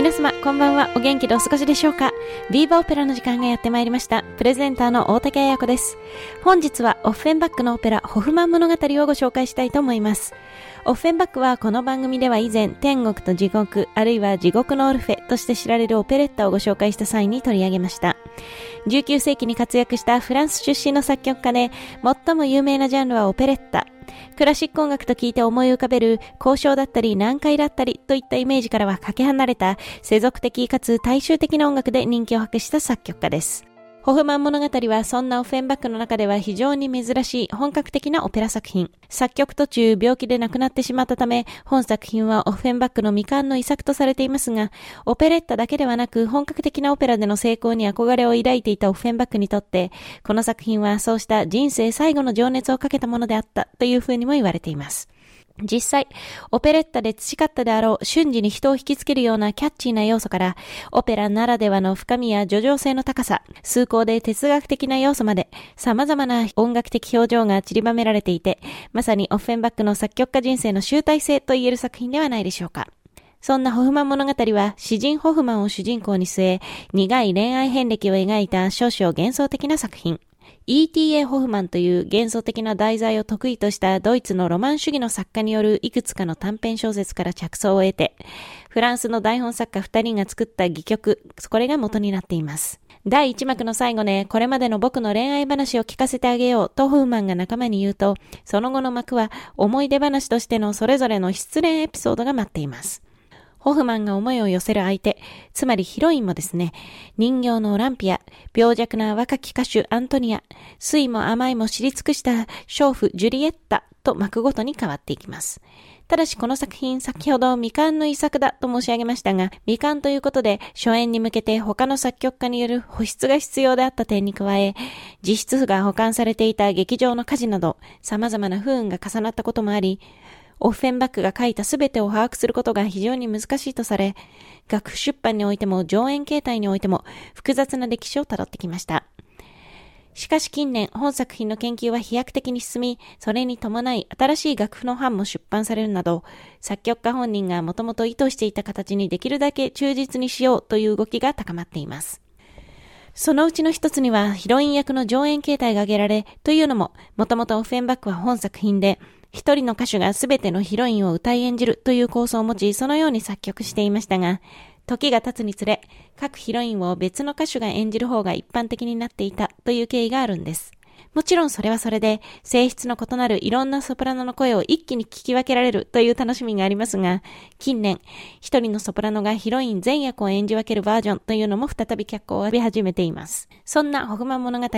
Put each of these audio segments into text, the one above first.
皆様、こんばんは。お元気でお過ごしでしょうか？ビーバーオペラの時間がやってまいりました。プレゼンターの大竹彩子です。本日はオッフェンバックのオペラ、ホフマン物語をご紹介したいと思います。オッフェンバックはこの番組では以前、天国と地獄、あるいは地獄のオルフェとして知られるオペレッタをご紹介した際に取り上げました。19世紀に活躍したフランス出身の作曲家で、最も有名なジャンルはオペレッタ。クラシック音楽と聞いて思い浮かべる交渉だったり難解だったりといったイメージからはかけ離れた世俗的かつ大衆的な音楽で人気を博した作曲家です。ホフマン物語はそんなオフェンバックの中では非常に珍しい本格的なオペラ作品。作曲途中病気で亡くなってしまったため、本作品はオフェンバックの未完の遺作とされていますが、オペレッタだけではなく本格的なオペラでの成功に憧れを抱いていたオフェンバックにとって、この作品はそうした人生最後の情熱をかけたものであったというふうにも言われています。実際、オペレッタで培ったであろう瞬時に人を引きつけるようなキャッチーな要素から、オペラならではの深みや叙情性の高さ、崇高で哲学的な要素まで、様々な音楽的表情が散りばめられていて、まさにオッフェンバックの作曲家人生の集大成と言える作品ではないでしょうか。そんなホフマン物語は、詩人ホフマンを主人公に据え、苦い恋愛遍歴を描いた少々幻想的な作品。E.T.A. ホフマンという幻想的な題材を得意としたドイツのロマン主義の作家によるいくつかの短編小説から着想を得て、フランスの台本作家二人が作った戯曲、これが元になっています。第一幕の最後で、これまでの僕の恋愛話を聞かせてあげようとホフマンが仲間に言うと、その後の幕は思い出話としてのそれぞれの失恋エピソードが待っています。ホフマンが思いを寄せる相手、つまりヒロインもですね、人形のオランピア、病弱な若き歌手アントニア、酸いも甘いも知り尽くした娼婦ジュリエッタと幕ごとに変わっていきます。ただしこの作品先ほど未完の遺作だと申し上げましたが、未完ということで初演に向けて他の作曲家による保湿が必要であった点に加え、実質譜が保管されていた劇場の火事など様々な不運が重なったこともあり、オフェンバックが書いた全てを把握することが非常に難しいとされ、楽譜出版においても上演形態においても複雑な歴史を辿ってきました。しかし近年、本作品の研究は飛躍的に進み、それに伴い新しい楽譜の版も出版されるなど、作曲家本人がもともと意図していた形にできるだけ忠実にしようという動きが高まっています。そのうちの一つにはヒロイン役の上演形態が挙げられ、というのも、もともとオフェンバックは本作品で、一人の歌手が全てのヒロインを歌い演じるという構想を持ち、そのように作曲していましたが、時が経つにつれ、各ヒロインを別の歌手が演じる方が一般的になっていたという経緯があるんです。もちろんそれはそれで、性質の異なるいろんなソプラノの声を一気に聞き分けられるという楽しみがありますが、近年、一人のソプラノがヒロイン全役を演じ分けるバージョンというのも再び脚光を浴び始めています。そんなホグマン物語。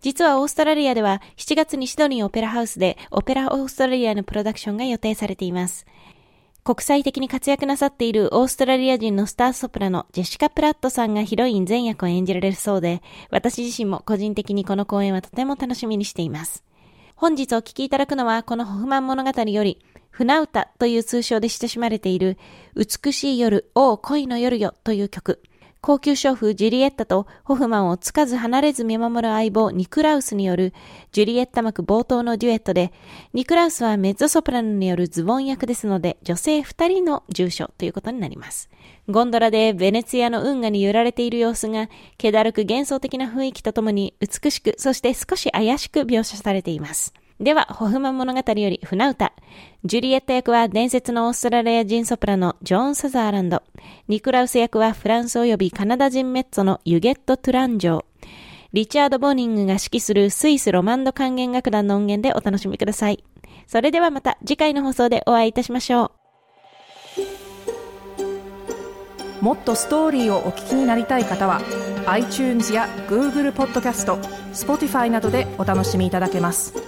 実はオーストラリアでは7月にシドニーオペラハウスでオペラオーストラリアのプロダクションが予定されています。国際的に活躍なさっているオーストラリア人のスターソプラノ、ジェシカ・プラットさんがヒロイン全役を演じられるそうで、私自身も個人的にこの公演はとても楽しみにしています。本日お聴きいただくのは、このホフマン物語より、船歌という通称で親しまれている、美しい夜、おう恋の夜よという曲。高級娼婦ジュリエッタとホフマンをつかず離れず見守る相棒ニクラウスによるジュリエッタ幕冒頭のデュエットで、ニクラウスはメッゾソプラノによるズボン役ですので、女性二人の住所ということになります。ゴンドラでベネツィアの運河に揺られている様子が、気だるく幻想的な雰囲気とともに美しく、そして少し怪しく描写されています。では、ホフマン物語より船歌。ジュリエット役は伝説のオーストラリア人ソプラノ、ジョーン・サザーランド。ニクラウス役はフランス及びカナダ人メッツォのユゲット・トゥランジョー。リチャード・ボーニングが指揮するスイスロマンド管弦楽団の音源でお楽しみください。それではまた次回の放送でお会いいたしましょう。もっとストーリーをお聞きになりたい方は iTunes や Google ポッドキャスト Spotify などでお楽しみいただけます